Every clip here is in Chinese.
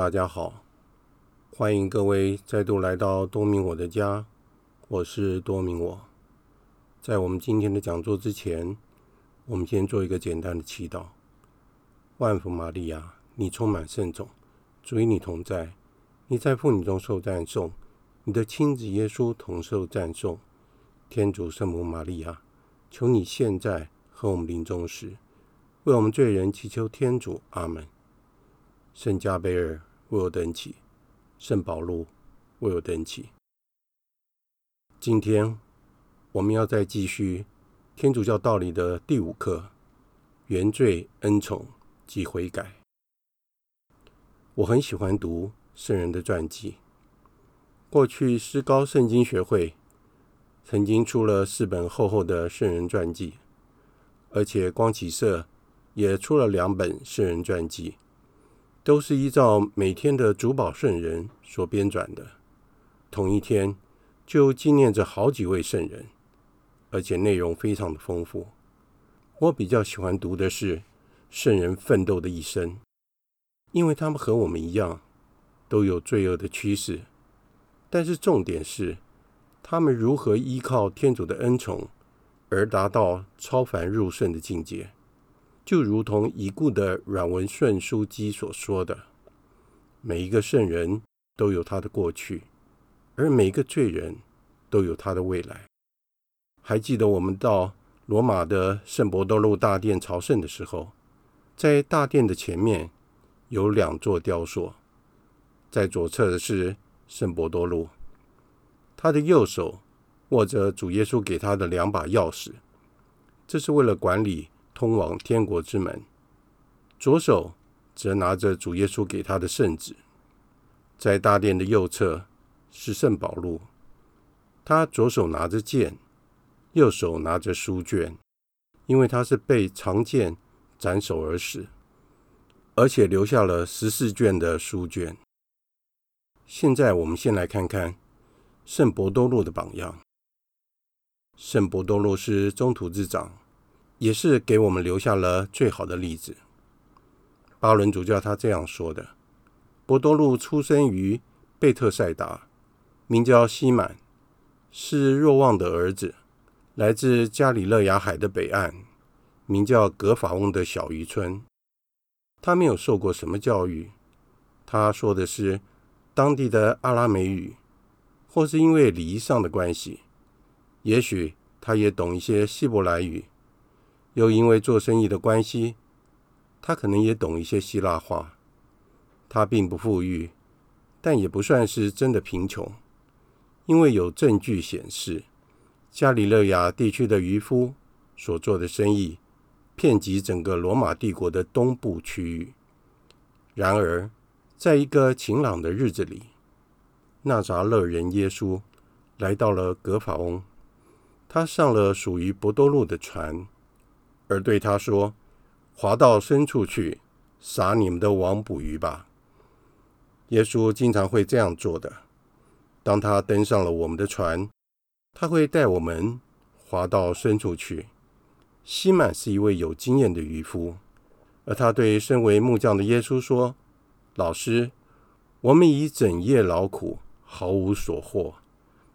大家好，欢迎各位再度来到多明我的家，我是多明我。在我们今天的讲座之前，我们先做一个简单的祈祷。万福玛利亚，你充满圣宠，主与你同在，你在妇女中受赞颂，你的亲子耶稣同受赞颂。天主圣母玛利亚，求你现在和我们临终时，为我们罪人祈求天主。阿门。圣加贝尔为我等祈，圣保禄为我等祈。今天我们要再继续天主教道理的第五课：原罪、恩宠及悔改。我很喜欢读圣人的传记。过去诗高圣经学会曾经出了四本厚厚的圣人传记，而且光启社也出了两本圣人传记。都是依照每天的主保圣人所编纂的，同一天就纪念着好几位圣人，而且内容非常的丰富。我比较喜欢读的是圣人奋斗的一生，因为他们和我们一样，都有罪恶的趋势，但是重点是他们如何依靠天主的恩宠而达到超凡入圣的境界。就如同已故的阮文顺枢机所说的：“每一个圣人都有他的过去，而每一个罪人都有他的未来。”还记得我们到罗马的圣伯多禄大殿朝圣的时候，在大殿的前面有两座雕塑，在左侧的是圣伯多禄，他的右手握着主耶稣给他的两把钥匙，这是为了管理。通往天国之门，左手则拿着主耶稣给他的圣旨。在大殿的右侧是圣保禄，他左手拿着剑，右手拿着书卷，因为他是被长剑斩首而死，而且留下了十四卷的书卷。现在我们先来看看圣伯多禄的榜样。圣伯多禄是宗徒之长。也是给我们留下了最好的例子。巴伦主教他这样说的：博多禄出生于贝特赛达，名叫西满，是若望的儿子，来自加里勒亚海的北岸，名叫格法翁的小渔村。他没有受过什么教育，他说的是当地的阿拉美语，或是因为礼仪上的关系，也许他也懂一些希伯来语。又因为做生意的关系，他可能也懂一些希腊话。他并不富裕，但也不算是真的贫穷，因为有证据显示，加里勒亚地区的渔夫所做的生意遍及整个罗马帝国的东部区域。然而，在一个晴朗的日子里，纳扎勒人耶稣来到了格法翁，他上了属于伯多禄的船。而对他说：“划到深处去，撒你们的网捕鱼吧。”耶稣经常会这样做的。当他登上了我们的船，他会带我们划到深处去。西满是一位有经验的渔夫，而他对身为木匠的耶稣说：“老师，我们已整夜劳苦，毫无所获，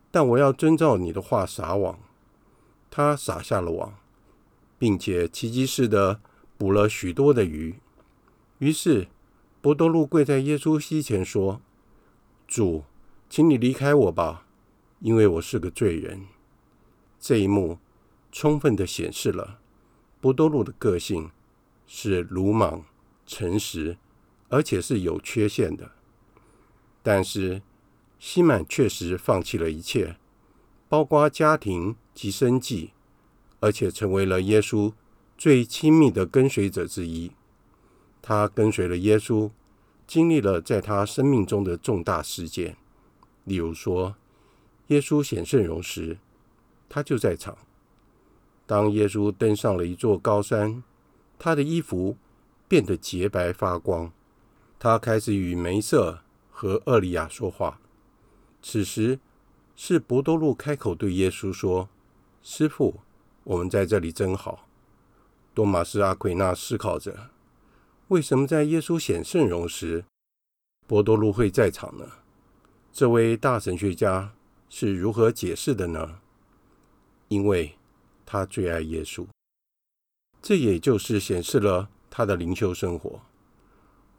但我要遵照你的话撒网。”他撒下了网。并且奇迹似的捕了许多的鱼。于是伯多禄跪在耶稣膝前说：“主，请你离开我吧，因为我是个罪人。”这一幕充分的显示了伯多禄的个性是鲁莽、诚实，而且是有缺陷的。但是西满确实放弃了一切，包括家庭及生计。而且成为了耶稣最亲密的跟随者之一。他跟随了耶稣，经历了在他生命中的重大事件，例如说，耶稣显圣容时，他就在场。当耶稣登上了一座高山，他的衣服变得洁白发光。他开始与梅瑟和厄利亚说话。此时，是伯多禄开口对耶稣说：“师傅。”我们在这里真好。多马斯·阿奎那思考着，为什么在耶稣显圣容时，伯多禄会在场呢？这位大神学家是如何解释的呢？因为他最爱耶稣，这也就是显示了他的灵修生活。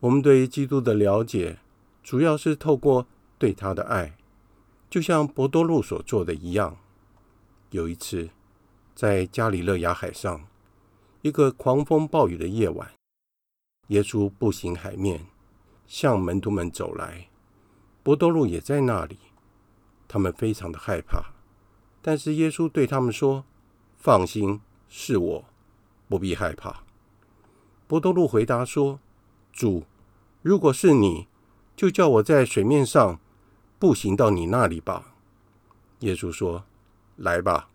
我们对基督的了解，主要是透过对他的爱，就像伯多禄所做的一样。有一次，在加里勒亚海上，一个狂风暴雨的夜晚，耶稣步行海面。向门徒们走来，伯多禄也在那里。他们非常的害怕，但是耶稣对他们说：“放心，是我，不必害怕。”伯多禄回答说：“主，如果是你，就叫我在水面上步行到你那里吧。”耶稣说：“来吧。”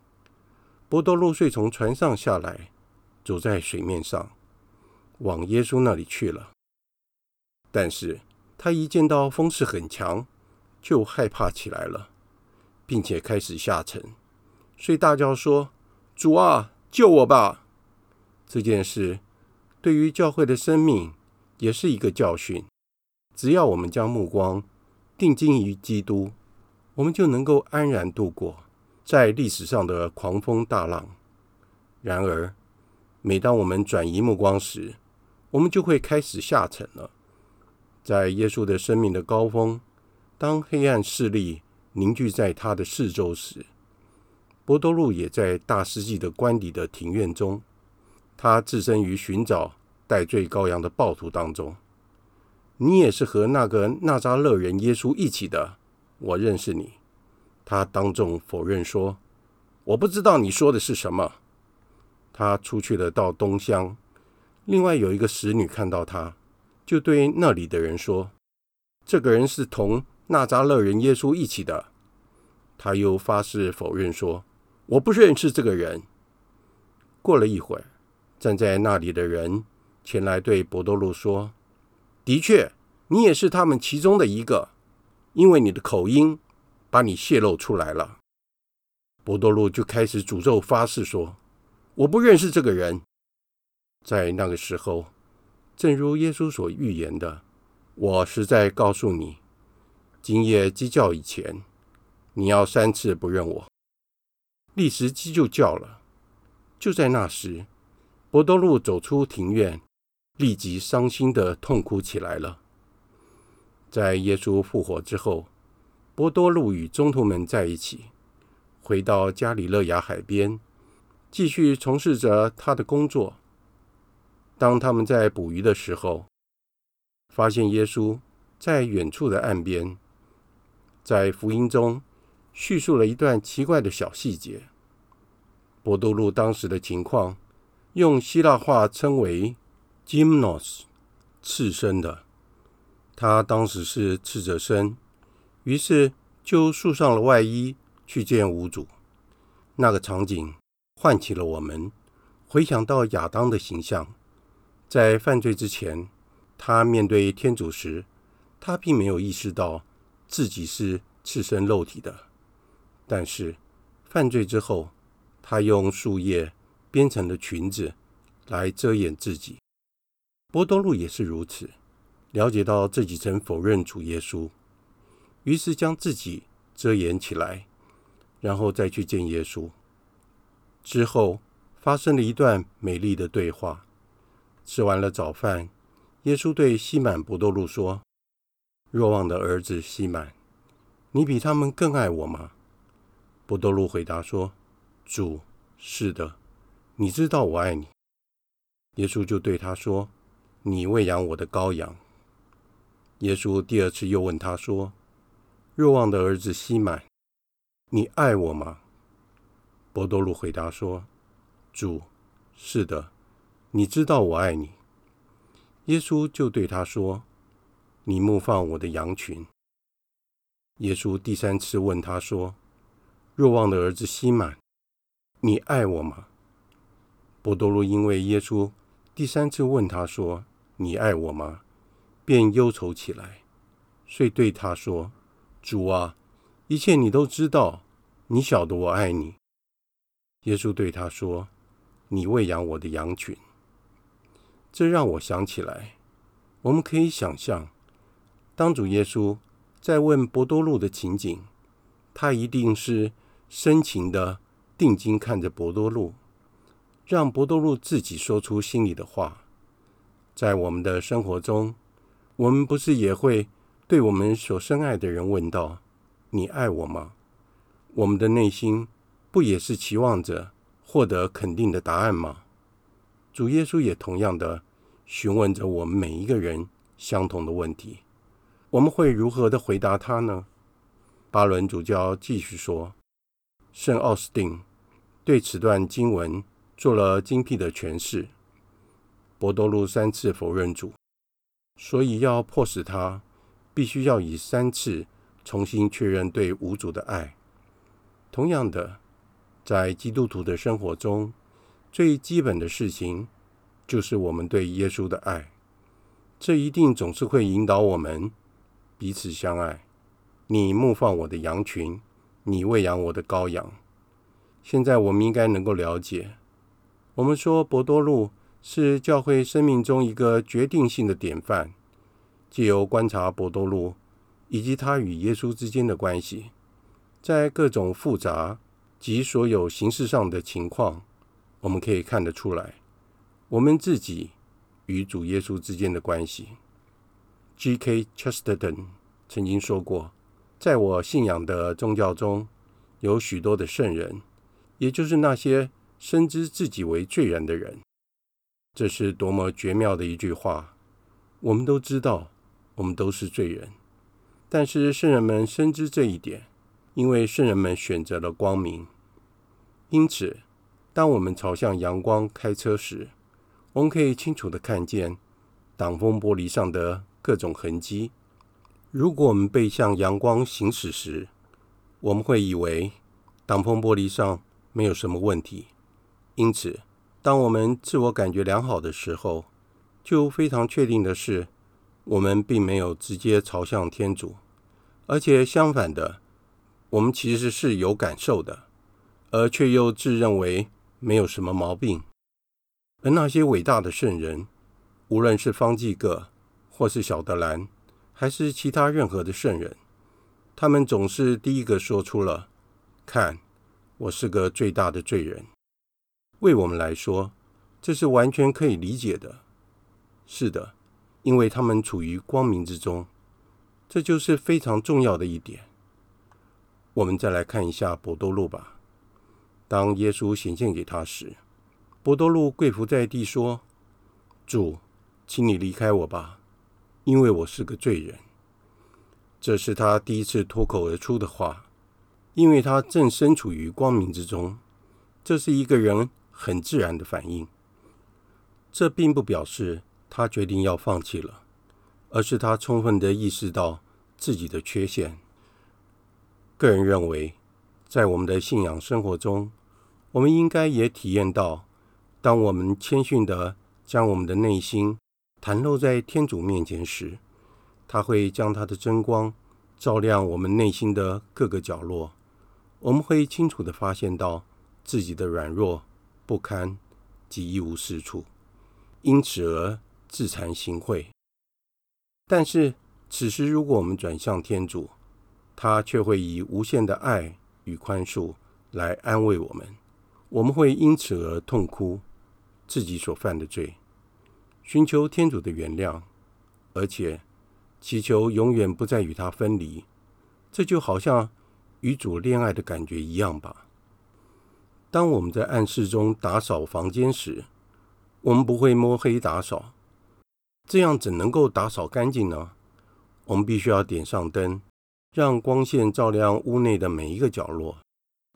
波多禄遂从船上下来，走在水面上，往耶稣那里去了。但是他一见到风势很强，就害怕起来了，并且开始下沉，遂大叫说：“主啊，救我吧！”这件事对于教会的生命也是一个教训。只要我们将目光定睛于基督，我们就能够安然度过在历史上的狂风大浪。然而，每当我们转移目光时，我们就会开始下沉了。在耶稣的生命的高峰，当黑暗势力凝聚在他的四周时，伯多禄也在大世纪的官邸的庭院中，他置身于寻找代罪羔羊的暴徒当中。你也是和那个纳扎勒人耶稣一起的，我认识你。他当众否认说：“我不知道你说的是什么。”他出去了到东乡，另外有一个使女看到他。就对那里的人说：“这个人是同纳扎勒人耶稣一起的。”他又发誓否认说：“我不认识这个人。”过了一会儿，站在那里的人前来对伯多禄说：“的确，你也是他们其中的一个，因为你的口音把你泄露出来了。”伯多禄就开始诅咒发誓说：“我不认识这个人。”在那个时候。正如耶稣所预言的，我实在告诉你，今夜鸡叫以前，你要三次不认我。立时鸡就叫了。就在那时，伯多禄走出庭院，立即伤心的痛哭起来了。在耶稣复活之后，波多禄与中途们在一起，回到加里勒亚海边，继续从事着他的工作。当他们在捕鱼的时候，发现耶稣在远处的岸边，在福音中叙述了一段奇怪的小细节。伯多禄当时的情况，用希腊话称为 “gymnos”，赤身的。他当时是赤着身，于是就束上了外衣去见无主。那个场景唤起了我们回想到亚当的形象。在犯罪之前，他面对天主时，他并没有意识到自己是赤身露体的。但是犯罪之后，他用树叶编成的裙子来遮掩自己。波多禄也是如此，了解到自己曾否认主耶稣，于是将自己遮掩起来，然后再去见耶稣。之后发生了一段美丽的对话。吃完了早饭，耶稣对西满伯多禄说：“若望的儿子西满，你比他们更爱我吗？”伯多禄回答说：“主，是的，你知道我爱你。”耶稣就对他说：“你喂养我的羔羊。”耶稣第二次又问他说：“若望的儿子西满，你爱我吗？”伯多禄回答说：“主，是的。”你知道我爱你。耶稣就对他说：“你牧放我的羊群。”耶稣第三次问他说：“若望的儿子西满，你爱我吗？”伯多禄因为耶稣第三次问他说：“你爱我吗？”便忧愁起来，遂对他说：“主啊，一切你都知道，你晓得我爱你。”耶稣对他说：“你喂养我的羊群。”这让我想起来，我们可以想象，当主耶稣在问伯多禄的情景，他一定是深情的定睛看着伯多禄，让伯多禄自己说出心里的话。在我们的生活中，我们不是也会对我们所深爱的人问道：“你爱我吗？”我们的内心不也是期望着获得肯定的答案吗？主耶稣也同样的询问着我们每一个人相同的问题。我们会如何的回答他呢？巴伦主教继续说：“圣奥斯定对此段经文做了精辟的诠释。伯多禄三次否认主，所以要迫使他，必须要以三次重新确认对无主的爱。同样的，在基督徒的生活中，最基本的事情就是我们对耶稣的爱。这一定总是会引导我们。”彼此相爱，你牧放我的羊群，你喂养我的羔羊。现在我们应该能够了解，我们说伯多禄是教会生命中一个决定性的典范。借由观察伯多禄以及他与耶稣之间的关系，在各种复杂及所有形式上的情况，我们可以看得出来，我们自己与主耶稣之间的关系。G.K. Chesterton 曾经说过：“在我信仰的宗教中，有许多的圣人，也就是那些深知自己为罪人的人。”这是多么绝妙的一句话！我们都知道，我们都是罪人，但是圣人们深知这一点，因为圣人们选择了光明。因此，当我们朝向阳光开车时，我们可以清楚地看见挡风玻璃上的各种痕迹。如果我们背向阳光行驶时，我们会以为挡风玻璃上没有什么问题。因此，当我们自我感觉良好的时候，就非常确定的是，我们并没有直接朝向天主，而且相反的，我们其实是有感受的，而却又自认为没有什么毛病。而那些伟大的圣人，无论是方济各，或是小德兰，还是其他任何的圣人，他们总是第一个说出了：“看，我是个最大的罪人。”为我们来说，这是完全可以理解的。是的，因为他们处于光明之中，这就是非常重要的一点。我们再来看一下伯多禄吧。当耶稣显现给他时，伯多禄跪伏在地说：“主，请你离开我吧。”因为我是个罪人，这是他第一次脱口而出的话。因为他正身处于光明之中，这是一个人很自然的反应。这并不表示他决定要放弃了，而是他充分地意识到自己的缺陷。个人认为，在我们的信仰生活中，我们应该也体验到，当我们谦逊地将我们的内心。袒露在天主面前时，他会将他的真光照亮我们内心的各个角落。我们会清楚地发现到自己的软弱、不堪及一无是处，因此而自惭形秽。但是，此时如果我们转向天主，他却会以无限的爱与宽恕来安慰我们。我们会因此而痛哭自己所犯的罪。寻求天主的原谅，而且祈求永远不再与他分离，这就好像与主恋爱的感觉一样吧。当我们在暗室中打扫房间时，我们不会摸黑打扫，这样怎能够打扫干净呢？我们必须要点上灯，让光线照亮屋内的每一个角落，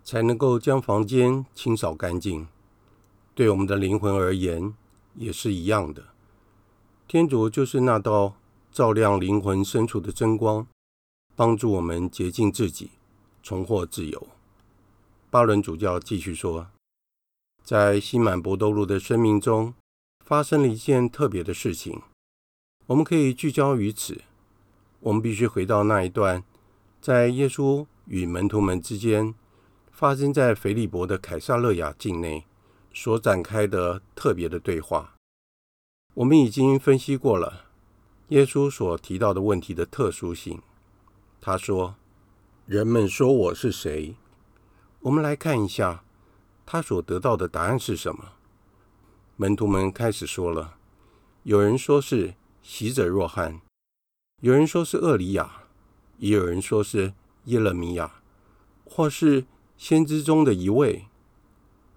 才能够将房间清扫干净。对我们的灵魂而言，也是一样的。天主就是那道照亮灵魂深处的真光，帮助我们洁净自己，重获自由。巴伦主教继续说，在西满博多禄的生命中，发生了一件特别的事情。我们可以聚焦于此。我们必须回到那一段，在耶稣与门徒们之间，发生在腓利伯的凯撒勒雅境内所展开的特别的对话。我们已经分析过了，耶稣所提到的问题的特殊性。他说：“人们说我是谁？”我们来看一下他所得到的答案是什么。门徒们开始说了：“有人说是洗者若汉，有人说是厄里亚，也有人说是耶勒米亚，或是先知中的一位。”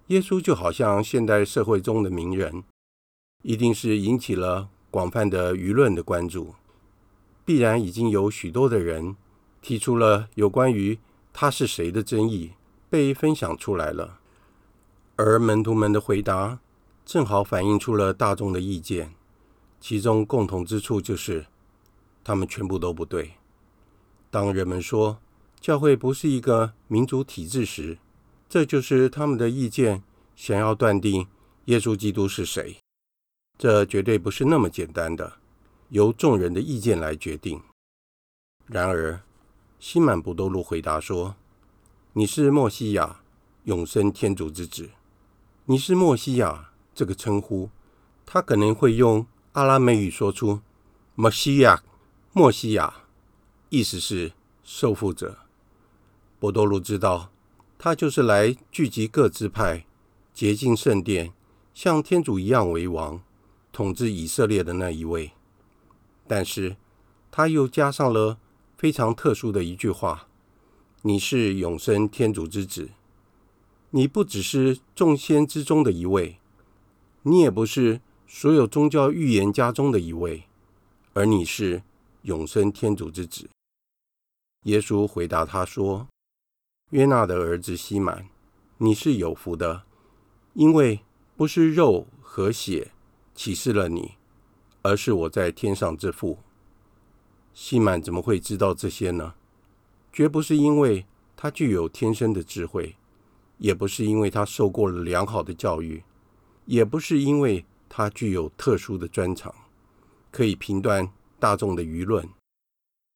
耶稣就好像现代社会中的名人，一定是引起了广泛的舆论的关注，必然已经有许多的人提出了有关于他是谁的争议。被分享出来了，而门徒们的回答正好反映出了大众的意见，其中共同之处就是他们全部都不对。当人们说教会不是一个民主体制时，这就是他们的意见想要断定耶稣基督是谁。这绝对不是那么简单的，由众人的意见来决定。然而，西满伯多路回答说。你是莫西亚，永生天主之子。你是莫西亚这个称呼，他可能会用阿拉美语说出“默西亚”，默西亚，意思是受傅者。伯多禄知道，他就是来聚集各支派、洁净圣殿、像天主一样为王、统治以色列的那一位。但是，他又加上了非常特殊的一句话。你是永生天主之子，你不只是众仙之中的一位，你也不是所有宗教预言家中的一位，而你是永生天主之子。耶稣回答他说：“约纳的儿子西满，你是有福的，因为不是肉和血启示了你，而是我在天上之父。”西满怎么会知道这些呢？绝不是因为他具有天生的智慧，也不是因为他受过了良好的教育，也不是因为他具有特殊的专长，可以评断大众的舆论，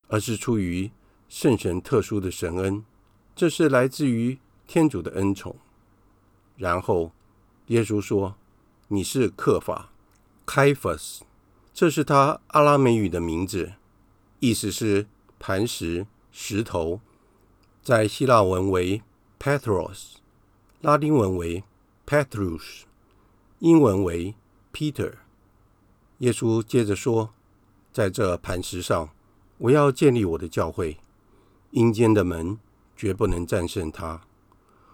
而是出于圣神特殊的神恩，这是来自于天主的恩宠。然后耶稣说：“你是克法 （Caiaphas），这是他阿拉美语的名字，意思是磐石。”石头，在希腊文为 Petros，拉丁文为 Petrus，英文为 Peter。耶稣接着说：“在这磐石上，我要建立我的教会，阴间的门绝不能战胜它。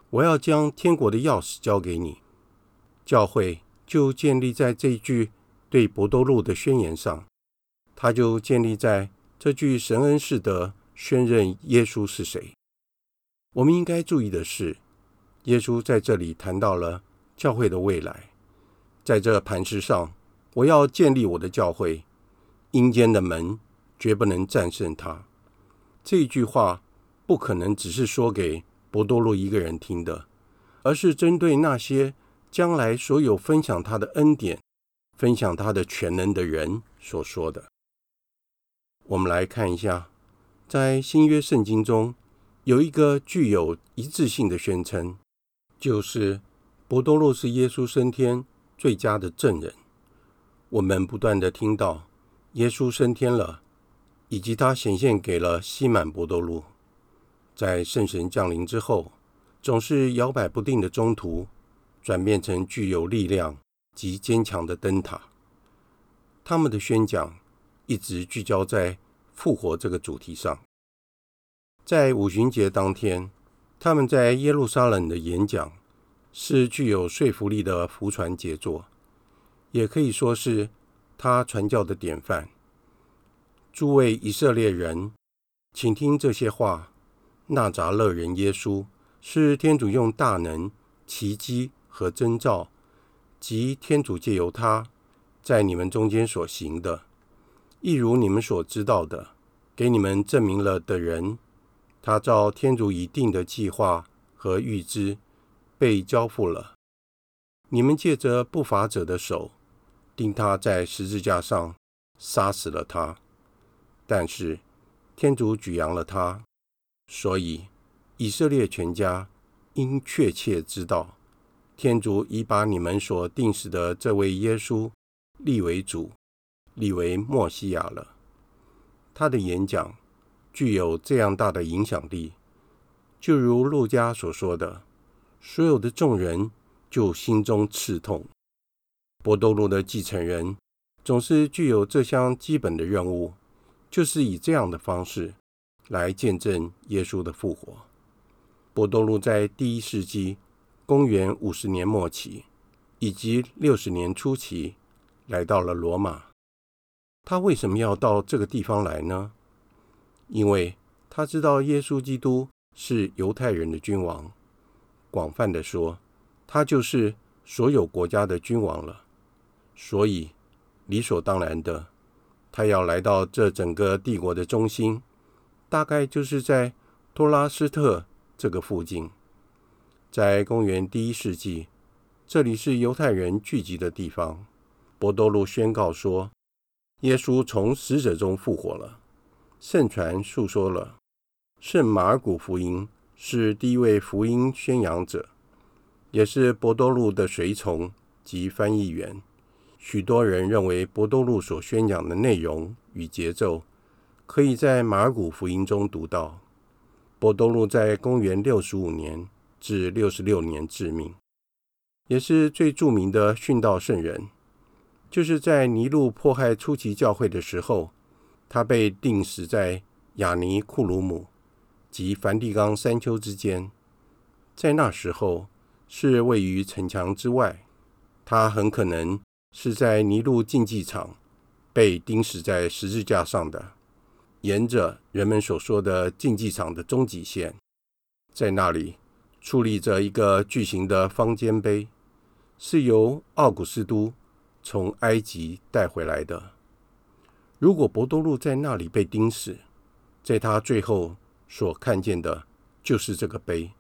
我要将天国的钥匙交给你。”教会就建立在这句对伯多禄的宣言上，他就建立在这句神恩式的。宣认耶稣是谁？我们应该注意的是，耶稣在这里谈到了教会的未来。在这磐石上，我要建立我的教会，阴间的门绝不能战胜它。这句话不可能只是说给伯多禄一个人听的，而是针对那些将来所有分享他的恩典、分享他的全能的人所说的。我们来看一下。在新约圣经中，有一个具有一致性的宣称，就是伯多禄是耶稣升天最佳的证人。我们不断的听到耶稣升天了，以及他显现给了西满伯多禄。在圣神降临之后，总是摇摆不定的中途，转变成具有力量及坚强的灯塔。他们的宣讲一直聚焦在复活这个主题上，在五旬节当天，他们在耶路撒冷的演讲是具有说服力的福传杰作，也可以说是他传教的典范。诸位以色列人，请听这些话：纳匝勒人耶稣是天主用大能、奇迹和征兆，及天主借由他在你们中间所行的。一如你们所知道的，给你们证明了的人，他照天主已定的计划和预知，被交付了。你们借着不法者的手，钉他在十字架上，杀死了他。但是天主举扬了他，所以以色列全家应确切知道，天主已把你们所钉死的这位耶稣立为主。立为默西亚了。他的演讲具有这样大的影响力，就如路加所说的，所有的众人就心中刺痛。伯多禄的继承人总是具有这项基本的任务，就是以这样的方式来见证耶稣的复活。伯多禄在第一世纪公元五十年末期以及六十年初期来到了罗马。他为什么要到这个地方来呢？因为他知道耶稣基督是犹太人的君王，广泛的说，他就是所有国家的君王了。所以理所当然的，他要来到这整个帝国的中心，大概就是在托拉斯特这个附近。在公元第一世纪，这里是犹太人聚集的地方。伯多禄宣告说。耶稣从死者中复活了，圣传述说了。圣马尔谷福音是第一位福音宣扬者，也是伯多禄的随从及翻译员。许多人认为伯多禄所宣讲的内容与节奏，可以在马尔谷福音中读到。伯多禄在公元六十五年至六十六年致命，也是最著名的殉道圣人。就是在尼禄迫害初期教会的时候，他被钉死在亚尼库鲁姆及梵蒂冈山丘之间。在那时候是位于城墙之外，他很可能是在尼禄竞技场被钉死在十字架上的，沿着人们所说的竞技场的终极线，在那里矗立着一个巨型的方尖碑，是由奥古斯都。从埃及带回来的。如果博多禄在那里被钉死，在他最后所看见的就是这个碑，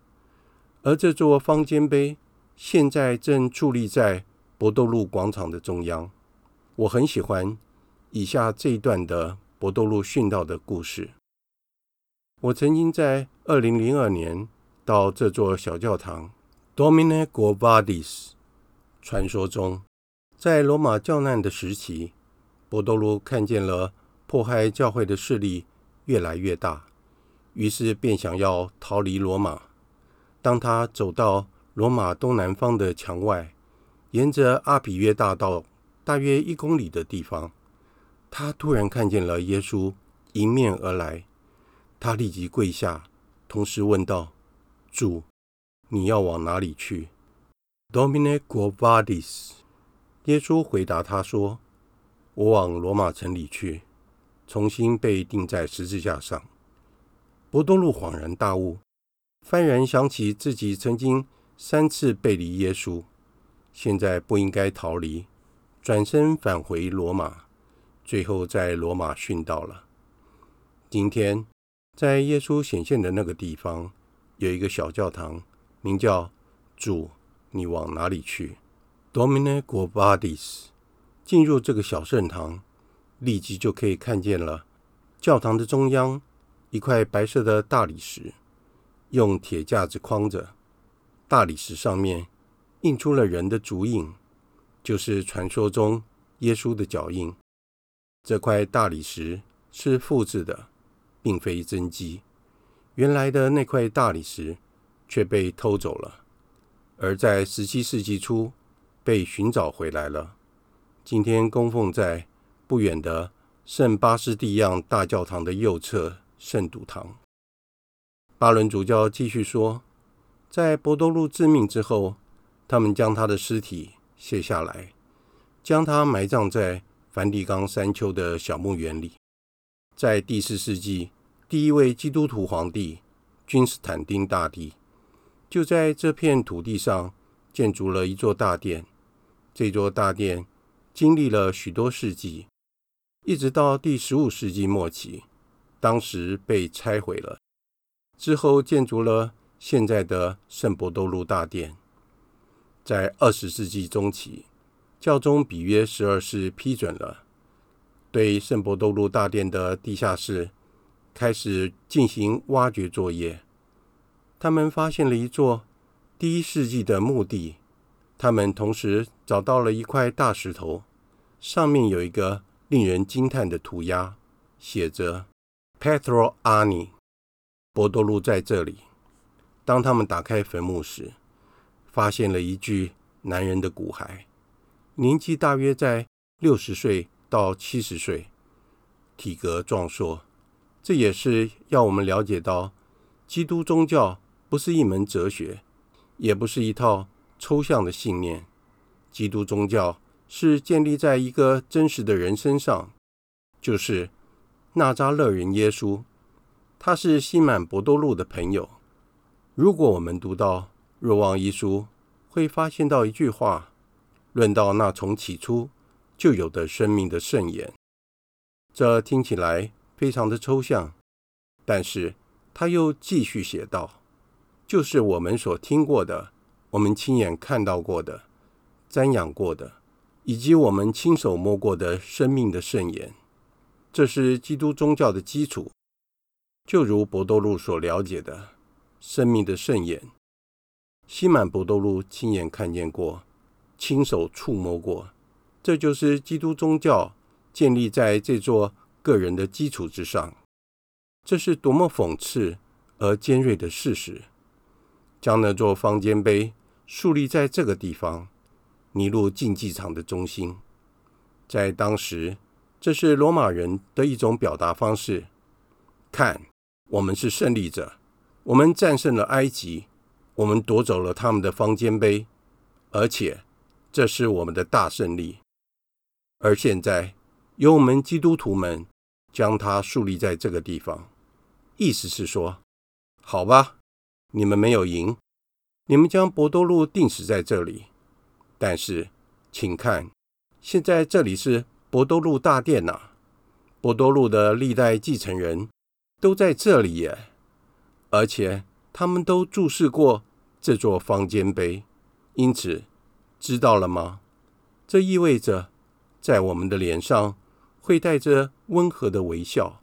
而这座方尖碑现在正矗立在博多路广场的中央。我很喜欢以下这一段的博多路殉道的故事。我曾经在二零零二年到这座小教堂 Domine quo vadis，传说中。在罗马教难的时期，博多路看见了迫害教会的势力越来越大，于是便想要逃离罗马。当他走到罗马东南方的墙外，沿着阿比约大道大约一公里的地方，他突然看见了耶稣迎面而来。他立即跪下，同时问道：“主，你要往哪里去？”Domine quo vadis？耶稣回答他说：“我往罗马城里去，重新被钉在十字架上。”伯多禄恍然大悟，幡然想起自己曾经三次背离耶稣，现在不应该逃离，转身返回罗马，最后在罗马殉道了。今天，在耶稣显现的那个地方，有一个小教堂，名叫“主，你往哪里去？” Domine quo vadis，进入这个小圣堂，立即就可以看见了教堂的中央一块白色的大理石，用铁架子框着。大理石上面印出了人的足印，就是传说中耶稣的脚印。这块大理石是复制的，并非真迹。原来的那块大理石却被偷走了，而在十七世纪初，被寻找回来了。今天供奉在不远的圣巴斯蒂亚大教堂的右侧圣髑堂。巴伦主教继续说，在博多禄致命之后，他们将他的尸体卸下来，将他埋葬在梵蒂冈山丘的小墓园里。在第四世纪，第一位基督徒皇帝君士坦丁大帝就在这片土地上建筑了一座大殿。这座大殿经历了许多世纪，一直到第十五世纪末期，当时被拆毁了。之后建筑了现在的圣伯多禄大殿。在二十世纪中期，教宗比约十二世批准了对圣伯多禄大殿的地下室开始进行挖掘作业。他们发现了一座第一世纪的墓地。他们同时找到了一块大石头，上面有一个令人惊叹的涂鸦，写着 “Petro Ani”，伯多禄在这里。当他们打开坟墓时，发现了一具男人的骨骸，年纪大约在六十岁到七十岁，体格壮硕。这也是要我们了解到，基督宗教不是一门哲学，也不是一套抽象的信念。基督宗教是建立在一个真实的人身上，就是纳扎勒人耶稣。他是西满伯多禄的朋友。如果我们读到《若望一书》，会发现到一句话，论到那从起初就有的生命的圣言。这听起来非常的抽象，但是他又继续写道：“就是我们所听过的，我们亲眼看到过的，瞻仰过的，以及我们亲手摸过的生命的圣言。这是基督宗教的基础。就如伯多禄所了解的。”生命的盛宴，西满伯多禄亲眼看见过，亲手触摸过，这就是基督宗教建立在这座个人的基础之上。这是多么讽刺而尖锐的事实！将那座方尖碑树立在这个地方，尼禄竞技场的中心。在当时，这是罗马人的一种表达方式。看，我们是胜利者。我们战胜了埃及，我们夺走了他们的方尖碑，而且这是我们的大胜利。而现在，由我们基督徒们将它树立在这个地方，意思是说，好吧，你们没有赢，你们将博多路钉死在这里。但是，请看，现在这里是博多禄大殿呐，博多禄的历代继承人都在这里耶。而且他们都注视过这座方尖碑，因此知道了吗？这意味着在我们的脸上会带着温和的微笑，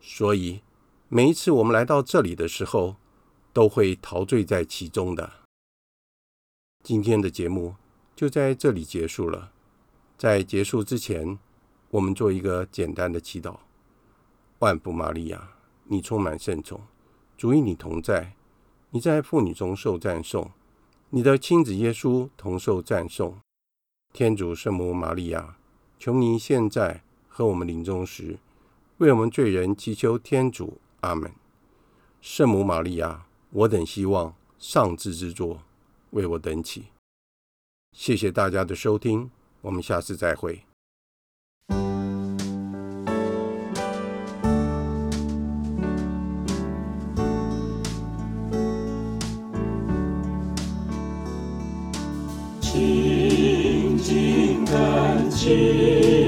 所以每一次我们来到这里的时候，都会陶醉在其中的。今天的节目就在这里结束了。在结束之前，我们做一个简单的祈祷：万福玛利亚，你充满圣宠。主与你同在，你在妇女中受赞颂，你的亲子耶稣同受赞颂。天主圣母玛利亚，求你现在和我们临终时，为我们罪人祈求天主。阿门。圣母玛利亚，我等希望上智之作，为我等祈。谢谢大家的收听，我们下次再会。静静看见。